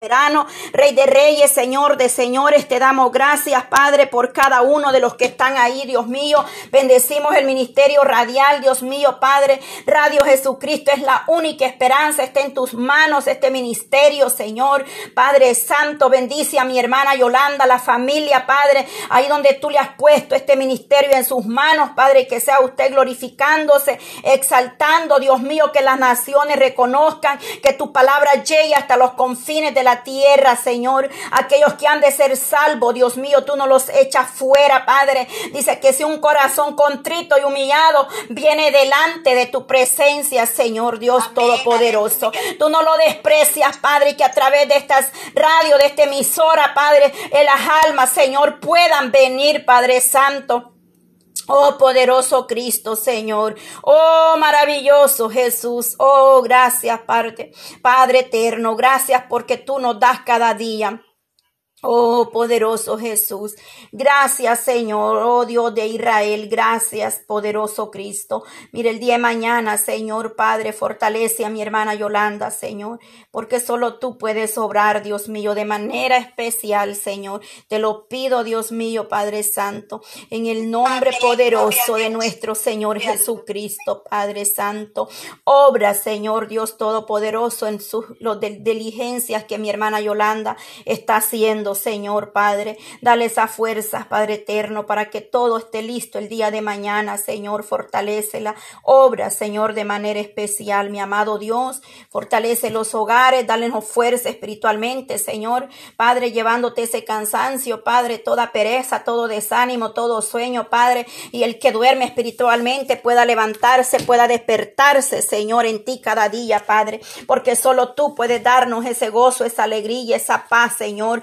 Verano, Rey de Reyes, Señor de Señores, te damos gracias, Padre, por cada uno de los que están ahí, Dios mío. Bendecimos el ministerio radial, Dios mío, Padre. Radio Jesucristo es la única esperanza, está en tus manos este ministerio, Señor. Padre Santo, bendice a mi hermana Yolanda, la familia, Padre, ahí donde tú le has puesto este ministerio en sus manos, Padre, que sea usted glorificándose, exaltando, Dios mío, que las naciones reconozcan que tu palabra llegue hasta los confines de la la tierra, Señor. Aquellos que han de ser salvos, Dios mío, tú no los echas fuera, Padre. Dice que si un corazón contrito y humillado viene delante de tu presencia, Señor Dios Todopoderoso. Tú no lo desprecias, Padre, que a través de estas radios, de esta emisora, Padre, en las almas, Señor, puedan venir, Padre Santo Oh poderoso Cristo, Señor. Oh maravilloso Jesús. Oh gracias, Padre, Padre eterno. Gracias porque tú nos das cada día. Oh poderoso Jesús, gracias Señor, oh Dios de Israel, gracias poderoso Cristo. Mire el día de mañana, Señor Padre, fortalece a mi hermana Yolanda, Señor, porque solo tú puedes obrar, Dios mío, de manera especial, Señor. Te lo pido, Dios mío, Padre Santo, en el nombre poderoso de nuestro Señor Jesucristo, Padre Santo. Obra, Señor Dios Todopoderoso, en sus diligencias que mi hermana Yolanda está haciendo Señor Padre. Dale esa fuerza, Padre eterno, para que todo esté listo el día de mañana, Señor. Fortalecela. Obra, Señor, de manera especial, mi amado Dios. Fortalece los hogares, dale fuerza espiritualmente, Señor. Padre, llevándote ese cansancio, Padre, toda pereza, todo desánimo, todo sueño, Padre. Y el que duerme espiritualmente pueda levantarse, pueda despertarse, Señor, en ti cada día, Padre. Porque solo tú puedes darnos ese gozo, esa alegría, esa paz, Señor.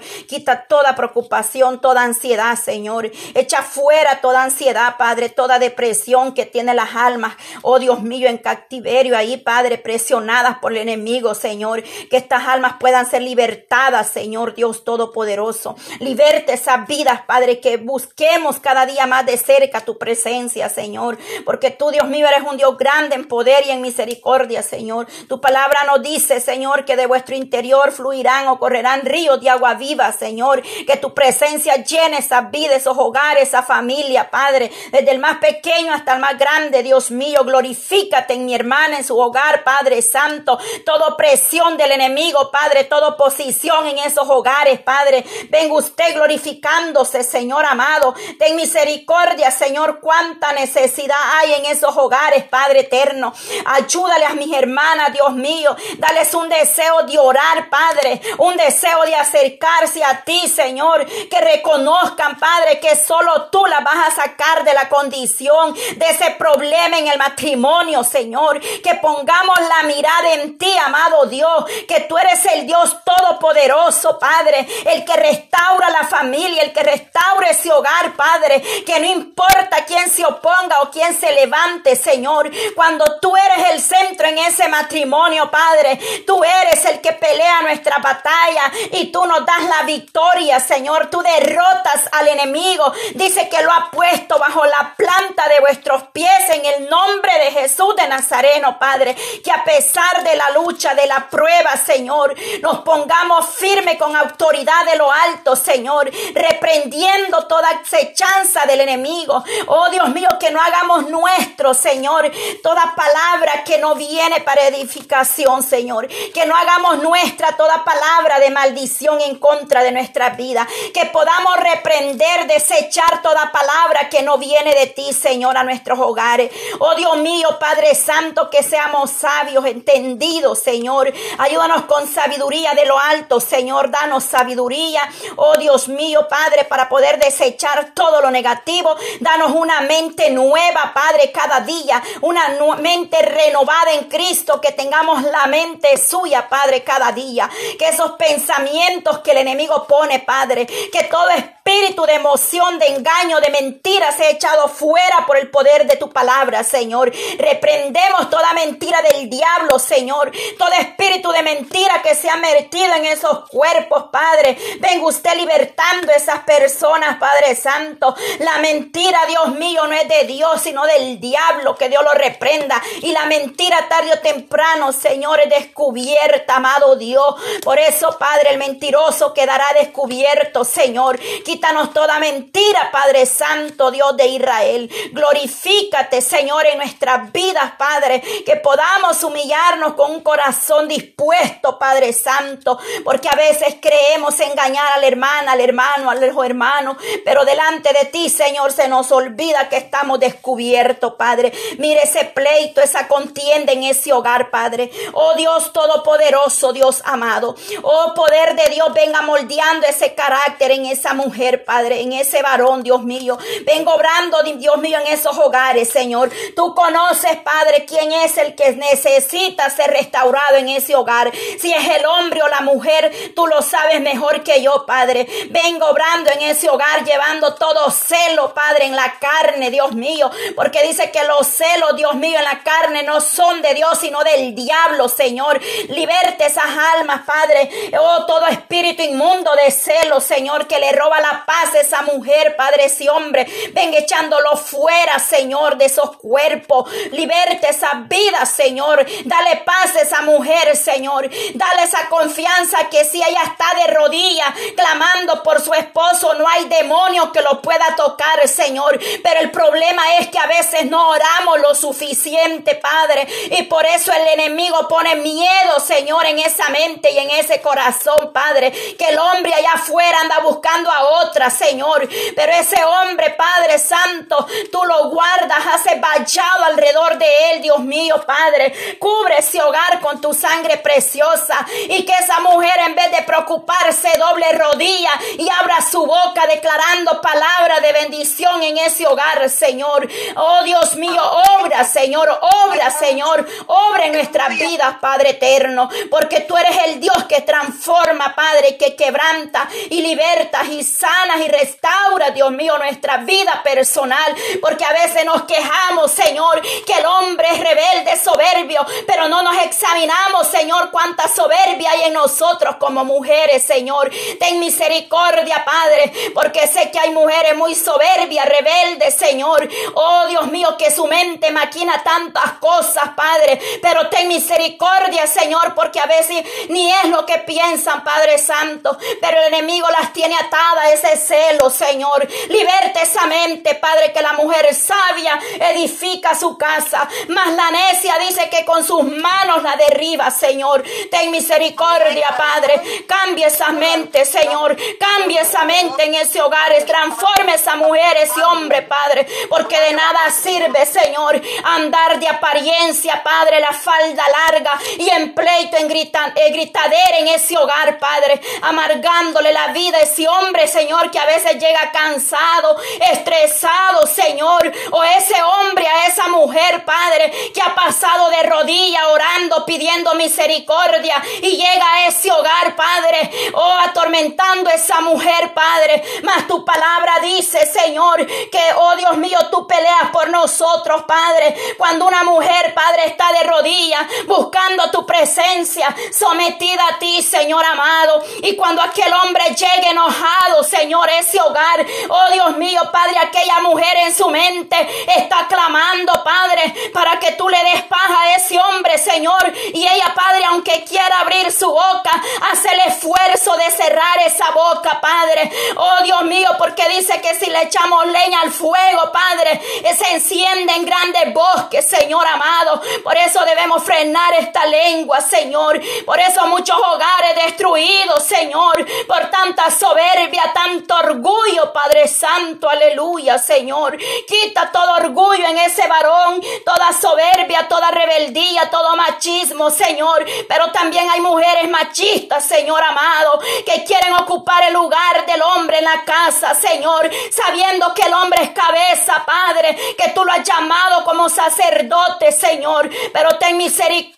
Toda preocupación, toda ansiedad, Señor. Echa fuera toda ansiedad, Padre, toda depresión que tiene las almas. Oh Dios mío, en cautiverio ahí, Padre, presionadas por el enemigo, Señor. Que estas almas puedan ser libertadas, Señor Dios Todopoderoso. Liberte esas vidas, Padre, que busquemos cada día más de cerca tu presencia, Señor. Porque tú, Dios mío, eres un Dios grande en poder y en misericordia, Señor. Tu palabra nos dice, Señor, que de vuestro interior fluirán o correrán ríos de agua viva, Señor. Señor. Que tu presencia llene esa vida, esos hogares, esa familia, Padre. Desde el más pequeño hasta el más grande, Dios mío. Glorifícate en mi hermana, en su hogar, Padre Santo. Toda opresión del enemigo, Padre. Toda oposición en esos hogares, Padre. Venga usted glorificándose, Señor amado. Ten misericordia, Señor. Cuánta necesidad hay en esos hogares, Padre eterno. Ayúdale a mis hermanas, Dios mío. Dales un deseo de orar, Padre. Un deseo de acercarse a ti, Señor, que reconozcan, Padre, que solo tú la vas a sacar de la condición, de ese problema en el matrimonio, Señor, que pongamos la mirada en ti, amado Dios, que tú eres el Dios todopoderoso, Padre, el que restaura la familia, el que restaura ese hogar, Padre, que no importa quién se oponga o quién se levante, Señor, cuando tú eres el centro en ese matrimonio, Padre, tú eres el que pelea nuestra batalla y tú nos das la victoria victoria, Señor. Tú derrotas al enemigo. Dice que lo ha puesto bajo la planta de vuestros pies en el nombre de Jesús de Nazareno, Padre. Que a pesar de la lucha, de la prueba, Señor, nos pongamos firme con autoridad de lo alto, Señor. Reprendiendo toda acechanza del enemigo. Oh Dios mío, que no hagamos nuestro, Señor, toda palabra que no viene para edificación, Señor. Que no hagamos nuestra toda palabra de maldición en contra de nuestra vida. Que podamos reprender, desechar toda palabra que no viene de ti, Señor, a nuestros hogares. Oh Dios mío, Padre Santo, que seamos sabios, entendidos, Señor. Ayúdanos con sabiduría de lo alto, Señor. Danos sabiduría, oh Dios mío, Padre, para poder desechar todo lo negativo. Danos una mente nueva, Padre, cada día. Una mente renovada en Cristo. Que tengamos la mente suya, Padre, cada día. Que esos pensamientos que el enemigo pone, Padre, que todo es espíritu de emoción, de engaño, de mentira se ha echado fuera por el poder de tu palabra, Señor. Reprendemos toda mentira del diablo, Señor. Todo espíritu de mentira que se ha metido en esos cuerpos, Padre. Venga usted libertando a esas personas, Padre Santo. La mentira, Dios mío, no es de Dios, sino del diablo. Que Dios lo reprenda. Y la mentira tarde o temprano, Señor, es descubierta, amado Dios. Por eso, Padre, el mentiroso quedará descubierto, Señor. Quítanos toda mentira, Padre Santo, Dios de Israel. Glorifícate, Señor, en nuestras vidas, Padre. Que podamos humillarnos con un corazón dispuesto, Padre Santo. Porque a veces creemos engañar a la hermana, al hermano, al hijo hermano. Pero delante de ti, Señor, se nos olvida que estamos descubiertos, Padre. Mire ese pleito, esa contienda en ese hogar, Padre. Oh Dios Todopoderoso, Dios amado. Oh poder de Dios, venga moldeando ese carácter en esa mujer, Padre, en ese varón, Dios mío. Vengo obrando, Dios mío, en esos hogares, Señor. Tú conoces, Padre, quién es el que necesita ser restaurado en ese hogar. Si es el hombre o la mujer, tú lo sabes mejor que yo, Padre. Vengo obrando en ese hogar, llevando todo celo, Padre, en la carne, Dios mío. Porque dice que los celos, Dios mío, en la carne no son de Dios, sino del diablo, Señor. Liberte esas almas, Padre. Oh, todo espíritu inmundo de celo, Señor, que le roba la paz a esa mujer, Padre, ese hombre. Ven echándolo fuera, Señor, de esos cuerpos. Liberte esa vida, Señor. Dale paz a esa mujer, Señor. Dale esa confianza que si ella está de rodillas clamando por su esposo, no hay demonio que lo pueda tocar, Señor. Pero el problema es que a veces no oramos lo suficiente, Padre. Y por eso el enemigo pone miedo, Señor, en esa mente y en ese corazón, Padre. Que el hombre allá afuera anda buscando a otra, Señor. Pero ese hombre, Padre Santo, tú lo guardas, haces vallado alrededor de él, Dios mío, Padre. Cubre ese hogar con tu sangre preciosa y que esa mujer en vez de preocuparse doble rodilla y abra su boca declarando palabra de bendición en ese hogar, Señor. Oh Dios mío, obra, Señor, obra, Señor, obra en nuestras vidas, Padre eterno, porque tú eres el Dios que transforma, Padre, que quebranta y liberta y sana y restaura, Dios mío, nuestra vida personal, porque a veces nos quejamos, Señor, que el hombre es rebelde, soberbio, pero no nos examinamos, Señor, cuánta soberbia hay en nosotros como mujeres, Señor. Ten misericordia, Padre, porque sé que hay mujeres muy soberbias, rebeldes, Señor. Oh, Dios mío, que su mente maquina tantas cosas, Padre, pero ten misericordia, Señor, porque a veces ni es lo que piensan, Padre Santo, pero el enemigo las tiene atadas, ese celo, Señor. Liberte esa mente, Padre, que la mujer sabia edifica su casa, mas la necia dice que con sus manos la derriba, Señor. Ten misericordia, Padre. Cambia esa mente, Señor. Cambia esa mente en ese hogar. Transforme esa mujer, ese hombre, Padre. Porque de nada sirve, Señor, andar de apariencia, Padre, la falda larga y en pleito, en, grita, en gritadera en ese hogar, Padre. Amargándole la vida a ese hombre, Señor, que a veces llega cansado, estresado, Señor. O ese hombre, a esa mujer, Padre, que ha pasado de rodilla orando, pidiendo misericordia y llega a ese hogar, Padre, oh, atormentando a esa mujer, Padre. Mas tu palabra dice, Señor, que, oh Dios mío, tú peleas por nosotros, Padre. Cuando una mujer, Padre, está de rodillas buscando tu presencia, sometida a ti, Señor amado. Y cuando aquel hombre llegue enojado, Señor, ese hogar, oh Dios mío, Padre, aquella mujer en su mente está clamando, Padre, para que tú le des paz a ese hombre, Señor. Y ella, Padre, aunque quiera abrir su boca, hace el esfuerzo de cerrar esa boca, Padre. Oh Dios mío, porque dice que si le echamos leña al fuego, Padre, se enciende en grandes bosques, Señor amado. Por eso debemos frenar esta lengua, Señor. Por eso muchos hogares destruidos, Señor, por tanta soberbia, tanto orgullo, Padre Santo, aleluya, Señor. Quita todo orgullo en ese varón, toda soberbia, toda rebeldía, todo machismo, Señor. Pero también hay mujeres machistas, Señor amado, que quieren ocupar el lugar del hombre en la casa, Señor, sabiendo que el hombre es cabeza, Padre, que tú lo has llamado como sacerdote, Señor. Pero ten misericordia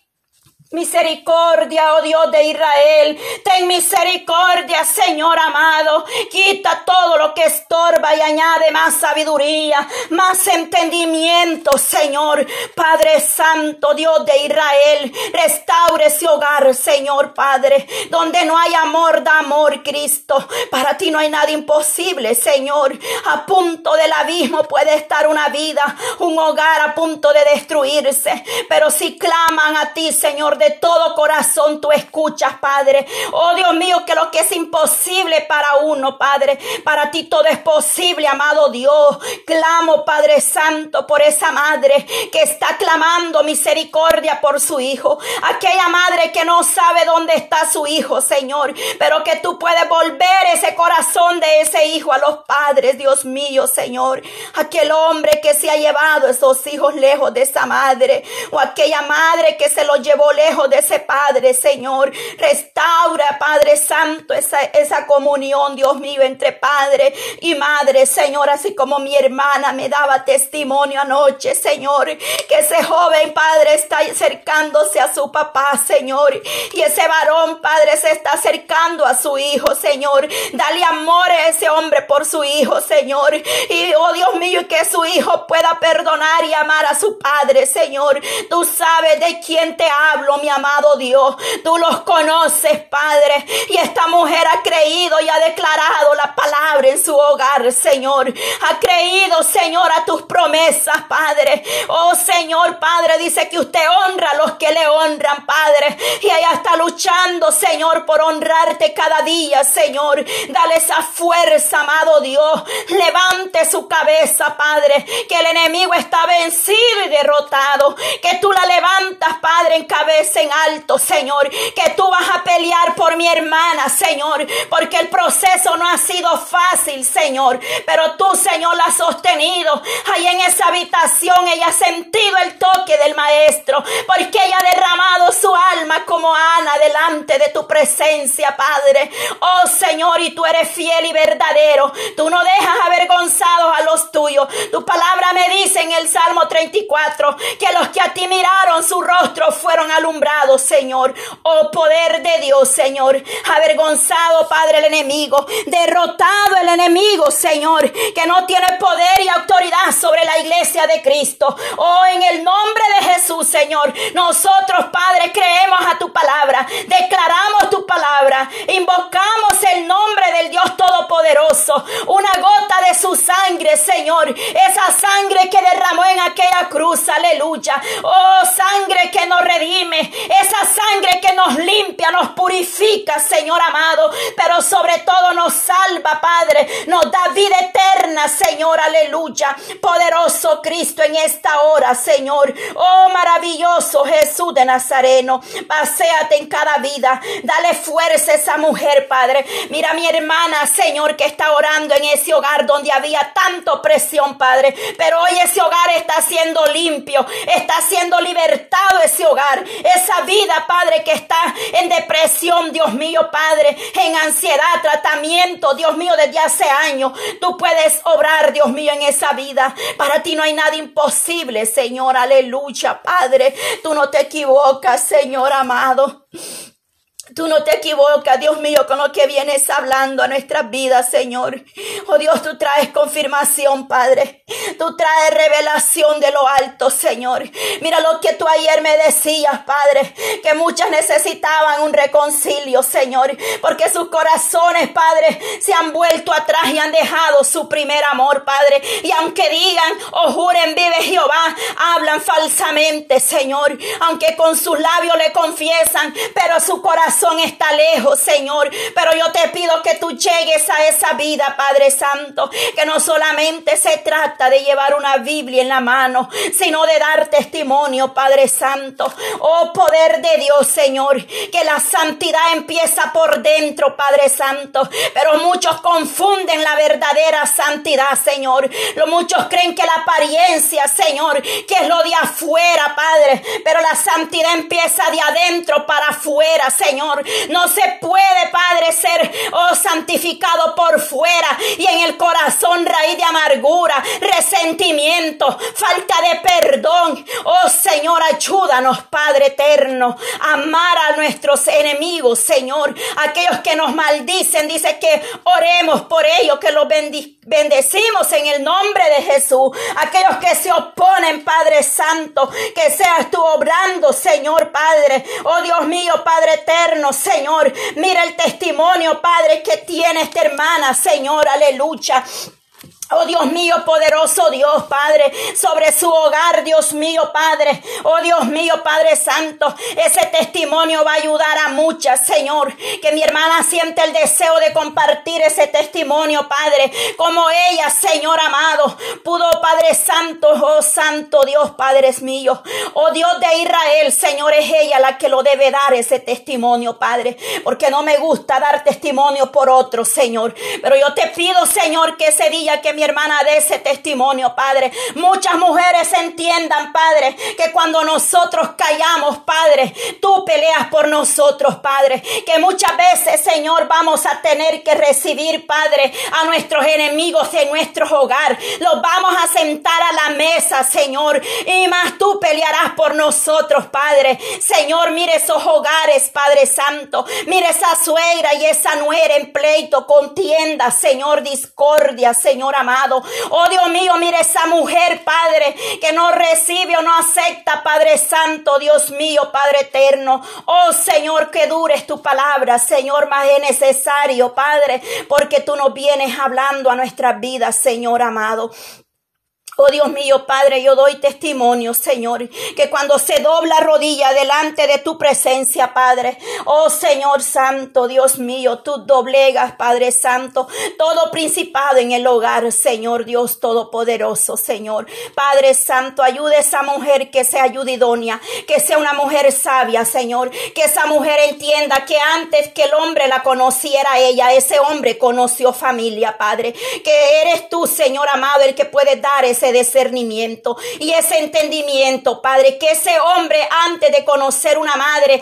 Misericordia, oh Dios de Israel. Ten misericordia, Señor amado. Quita todo lo que estorba y añade más sabiduría, más entendimiento, Señor. Padre Santo, Dios de Israel. Restaure ese hogar, Señor Padre. Donde no hay amor, da amor, Cristo. Para ti no hay nada imposible, Señor. A punto del abismo puede estar una vida, un hogar a punto de destruirse. Pero si claman a ti, Señor, de todo corazón tú escuchas, Padre. Oh Dios mío, que lo que es imposible para uno, Padre, para ti todo es posible, amado Dios. Clamo, Padre Santo, por esa madre que está clamando misericordia por su hijo. Aquella madre que no sabe dónde está su hijo, Señor, pero que tú puedes volver ese corazón de ese hijo a los padres, Dios mío, Señor. Aquel hombre que se ha llevado esos hijos lejos de esa madre, o aquella madre que se los llevó lejos de ese Padre, Señor. Restaura, Padre Santo, esa, esa comunión, Dios mío, entre Padre y Madre, Señor. Así como mi hermana me daba testimonio anoche, Señor, que ese joven Padre está acercándose a su papá, Señor. Y ese varón, Padre, se está acercando a su hijo, Señor. Dale amor a ese hombre por su hijo, Señor. Y, oh Dios mío, que su hijo pueda perdonar y amar a su Padre, Señor. Tú sabes de quién te hablo, mi amado Dios. Tú los conoces, Padre. Y esta mujer ha creído y ha declarado la palabra en su hogar, Señor. Ha creído, Señor, a tus promesas, Padre. Oh, Señor, Padre, dice que usted honra a los que le honran, Padre. Y ella está luchando, Señor, por honrarte cada día, Señor. Dale esa fuerza, amado Dios. Levante su cabeza, Padre. Que el enemigo está vencido y derrotado. Que tú la levantas, Padre, en cabeza en alto, Señor, que tú vas a pelear por mi hermana, Señor, porque el proceso no ha sido fácil, Señor, pero tú, Señor, la has sostenido. Ahí en esa habitación ella ha sentido el toque del Maestro, porque ella ha derramado su alma como Ana delante de tu presencia, Padre. Oh Señor, y tú eres fiel y verdadero. Tú no dejas avergonzados a los tuyos. Tu palabra me dice en el Salmo 34 que los que a ti miraron su rostro fueron alumbrados Señor. Oh poder de Dios, Señor. Avergonzado, Padre, el enemigo. Derrotado el enemigo, Señor. Que no tiene poder y autoridad sobre la iglesia de Cristo. Oh, en el nombre de Jesús, Señor. Nosotros, Padre, creemos a tu palabra. Declaramos tu palabra. Invocamos el nombre del Dios Todopoderoso. Una gota de su sangre, Señor. Esa sangre que derramó en aquella cruz. Aleluya. Oh, sangre que nos redime esa sangre que nos limpia, nos purifica, Señor amado, pero sobre todo nos salva, Padre, nos da vida eterna, Señor, aleluya. Poderoso Cristo en esta hora, Señor. Oh, maravilloso Jesús de Nazareno, paséate en cada vida, dale fuerza a esa mujer, Padre. Mira mi hermana, Señor, que está orando en ese hogar donde había tanto presión, Padre, pero hoy ese hogar está siendo limpio, está siendo libertado ese hogar, esa vida, Padre, que está en depresión, Dios mío, Padre, en ansiedad, tratamiento, Dios mío, desde hace años. Tú puedes obrar, Dios mío, en esa vida. Para ti no hay nada imposible, Señor, aleluya, Padre. Tú no te equivocas, Señor amado. Tú no te equivocas, Dios mío, con lo que vienes hablando a nuestras vidas, Señor. Oh Dios, tú traes confirmación, Padre. Tú traes revelación de lo alto, Señor. Mira lo que tú ayer me decías, Padre, que muchas necesitaban un reconcilio, Señor, porque sus corazones, Padre, se han vuelto atrás y han dejado su primer amor, Padre. Y aunque digan o juren, vive Jehová, hablan falsamente, Señor. Aunque con sus labios le confiesan, pero su corazón está lejos, Señor. Pero yo te pido que tú llegues a esa vida, Padre Santo. Que no solamente se trata de llevar una Biblia en la mano, sino de dar testimonio, Padre Santo. Oh poder de Dios, Señor. Que la santidad empieza por dentro, Padre Santo. Pero muchos confunden la verdadera santidad, Señor. Muchos creen que la apariencia, Señor, que es lo de afuera, Padre. Pero la santidad empieza de adentro para afuera, Señor. No se puede, Padre, ser, oh santificado por fuera y en el corazón raíz de amargura, resentimiento, falta de perdón. Oh Señor, ayúdanos, Padre eterno, amar a nuestros enemigos, Señor, aquellos que nos maldicen, dice que oremos por ellos, que los bendecimos en el nombre de Jesús, aquellos que se oponen, Padre Santo, que seas tú obrando, Señor Padre, oh Dios mío, Padre eterno, Señor, mira el testimonio, Padre, que tiene esta hermana, Señor, aleluya. Oh Dios mío, poderoso Dios, Padre, sobre su hogar, Dios mío, Padre. Oh Dios mío, Padre Santo, ese testimonio va a ayudar a muchas, Señor. Que mi hermana siente el deseo de compartir ese testimonio, Padre. Como ella, Señor amado, pudo, Padre Santo, oh Santo Dios, Padre mío. Oh Dios de Israel, Señor, es ella la que lo debe dar ese testimonio, Padre. Porque no me gusta dar testimonio por otro, Señor. Pero yo te pido, Señor, que ese día que mi hermana de ese testimonio, Padre. Muchas mujeres entiendan, Padre, que cuando nosotros callamos, Padre, tú peleas por nosotros, Padre. Que muchas veces, Señor, vamos a tener que recibir, Padre, a nuestros enemigos en nuestro hogar. Los vamos a sentar a la mesa, Señor. Y más tú pelearás por nosotros, Padre. Señor, mire esos hogares, Padre Santo. Mire esa suegra y esa nuera en pleito, contienda, Señor, discordia, Señor amado. Oh Dios mío, mire esa mujer, Padre, que no recibe o no acepta, Padre Santo, Dios mío, Padre eterno. Oh Señor, que dures tu palabra, Señor, más es necesario, Padre, porque tú nos vienes hablando a nuestras vidas, Señor amado. Oh Dios mío, Padre, yo doy testimonio, Señor, que cuando se dobla rodilla delante de tu presencia, Padre, oh Señor Santo, Dios mío, tú doblegas, Padre Santo, todo principado en el hogar, Señor Dios Todopoderoso, Señor. Padre Santo, ayude a esa mujer que sea ayudidónea, que sea una mujer sabia, Señor, que esa mujer entienda que antes que el hombre la conociera ella, ese hombre conoció familia, Padre, que eres tú, Señor amado, el que puede dar ese discernimiento y ese entendimiento, Padre, que ese hombre antes de conocer una madre,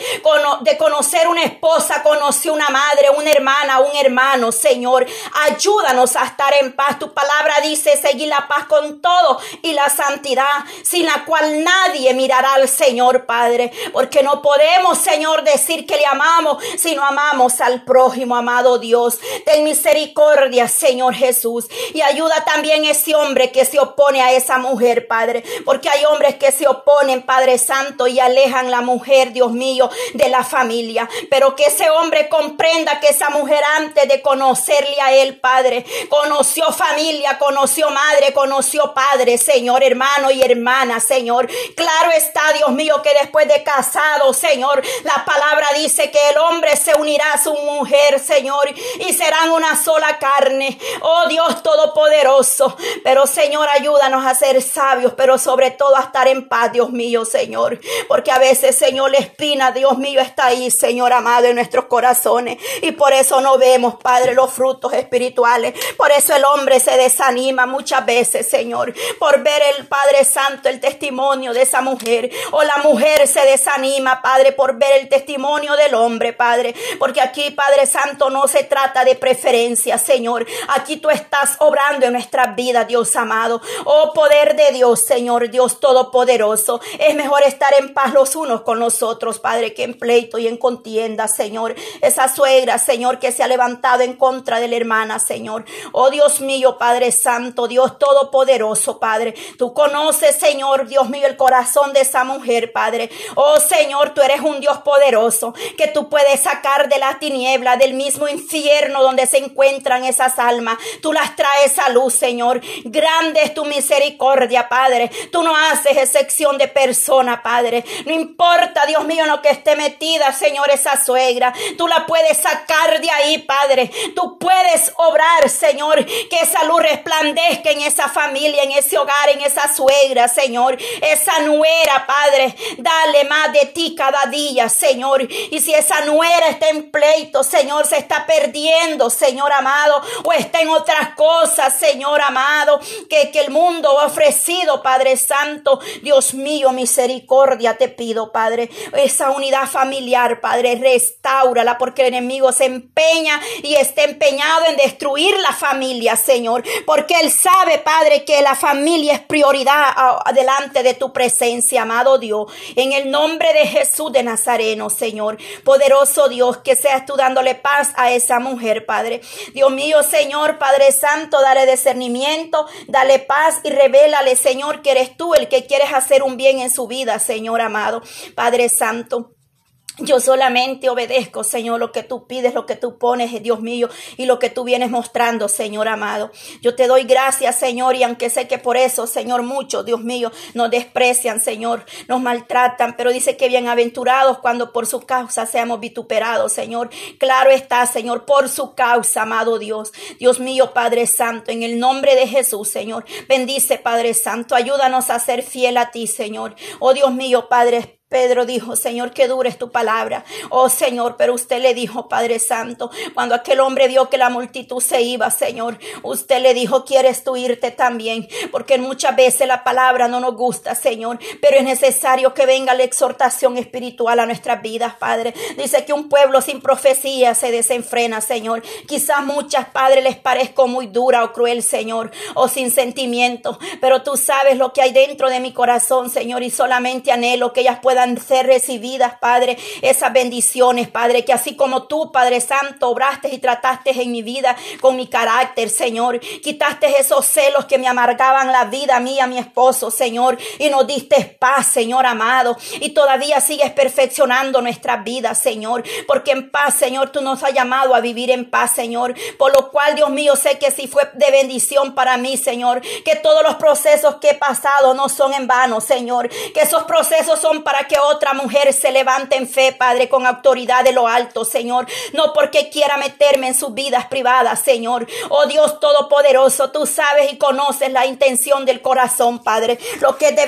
de conocer una esposa, conoció una madre, una hermana, un hermano, Señor. Ayúdanos a estar en paz. Tu palabra dice seguir la paz con todo y la santidad, sin la cual nadie mirará al Señor, Padre, porque no podemos, Señor, decir que le amamos si no amamos al prójimo, amado Dios. Ten misericordia, Señor Jesús, y ayuda también ese hombre que se opone a esa mujer, Padre, porque hay hombres que se oponen, Padre Santo, y alejan la mujer, Dios mío, de la familia. Pero que ese hombre comprenda que esa mujer antes de conocerle a él, Padre, conoció familia, conoció madre, conoció padre, Señor, hermano y hermana, Señor. Claro está, Dios mío, que después de casado, Señor, la palabra dice que el hombre se unirá a su mujer, Señor, y serán una sola carne. Oh Dios Todopoderoso. Pero Señor, ayuda a ser sabios, pero sobre todo a estar en paz, Dios mío, Señor. Porque a veces, Señor, la espina, Dios mío, está ahí, Señor amado, en nuestros corazones. Y por eso no vemos, Padre, los frutos espirituales. Por eso el hombre se desanima muchas veces, Señor, por ver el Padre Santo, el testimonio de esa mujer. O la mujer se desanima, Padre, por ver el testimonio del hombre, Padre. Porque aquí, Padre Santo, no se trata de preferencia, Señor. Aquí tú estás obrando en nuestras vidas, Dios amado. Oh poder de Dios, Señor Dios Todopoderoso. Es mejor estar en paz los unos con los otros, Padre, que en pleito y en contienda, Señor. Esa suegra, Señor, que se ha levantado en contra de la hermana, Señor. Oh Dios mío, Padre Santo, Dios Todopoderoso, Padre. Tú conoces, Señor, Dios mío, el corazón de esa mujer, Padre. Oh Señor, tú eres un Dios poderoso que tú puedes sacar de la tiniebla, del mismo infierno donde se encuentran esas almas. Tú las traes a luz, Señor. Grande es tu misericordia, Padre. Tú no haces excepción de persona, Padre. No importa, Dios mío, lo que esté metida, Señor, esa suegra. Tú la puedes sacar de ahí, Padre. Tú puedes obrar, Señor, que esa luz resplandezca en esa familia, en ese hogar, en esa suegra, Señor. Esa nuera, Padre. Dale más de ti cada día, Señor. Y si esa nuera está en pleito, Señor, se está perdiendo, Señor amado, o está en otras cosas, Señor amado, que, que el mundo mundo ofrecido, Padre Santo. Dios mío, misericordia te pido, Padre. Esa unidad familiar, Padre, restaurala porque el enemigo se empeña y está empeñado en destruir la familia, Señor. Porque Él sabe, Padre, que la familia es prioridad adelante de tu presencia, amado Dios. En el nombre de Jesús de Nazareno, Señor. Poderoso Dios, que seas tú dándole paz a esa mujer, Padre. Dios mío, Señor, Padre Santo, dale discernimiento, dale paz y revélale, Señor, que eres tú el que quieres hacer un bien en su vida, Señor amado. Padre Santo. Yo solamente obedezco, Señor, lo que tú pides, lo que tú pones, Dios mío, y lo que tú vienes mostrando, Señor amado. Yo te doy gracias, Señor, y aunque sé que por eso, Señor, muchos, Dios mío, nos desprecian, Señor, nos maltratan, pero dice que bienaventurados cuando por su causa seamos vituperados, Señor. Claro está, Señor, por su causa, amado Dios. Dios mío, Padre Santo, en el nombre de Jesús, Señor. Bendice, Padre Santo, ayúdanos a ser fiel a ti, Señor. Oh Dios mío, Padre Pedro dijo, Señor, que dure tu palabra. Oh Señor, pero usted le dijo, Padre Santo, cuando aquel hombre vio que la multitud se iba, Señor, usted le dijo, ¿quieres tú irte también? Porque muchas veces la palabra no nos gusta, Señor, pero es necesario que venga la exhortación espiritual a nuestras vidas, Padre. Dice que un pueblo sin profecía se desenfrena, Señor. Quizás muchas, Padre, les parezco muy dura o cruel, Señor, o sin sentimiento, pero tú sabes lo que hay dentro de mi corazón, Señor, y solamente anhelo que ellas puedan ser recibidas, Padre, esas bendiciones, Padre, que así como tú, Padre Santo, obraste y trataste en mi vida con mi carácter, Señor, quitaste esos celos que me amargaban la vida a mí, a mi esposo, Señor, y nos diste paz, Señor amado, y todavía sigues perfeccionando nuestras vidas, Señor, porque en paz, Señor, tú nos has llamado a vivir en paz, Señor, por lo cual, Dios mío, sé que si fue de bendición para mí, Señor, que todos los procesos que he pasado no son en vano, Señor, que esos procesos son que otra mujer se levante en fe, Padre, con autoridad de lo alto, Señor. No porque quiera meterme en sus vidas privadas, Señor. Oh Dios Todopoderoso, tú sabes y conoces la intención del corazón, Padre. Lo que deben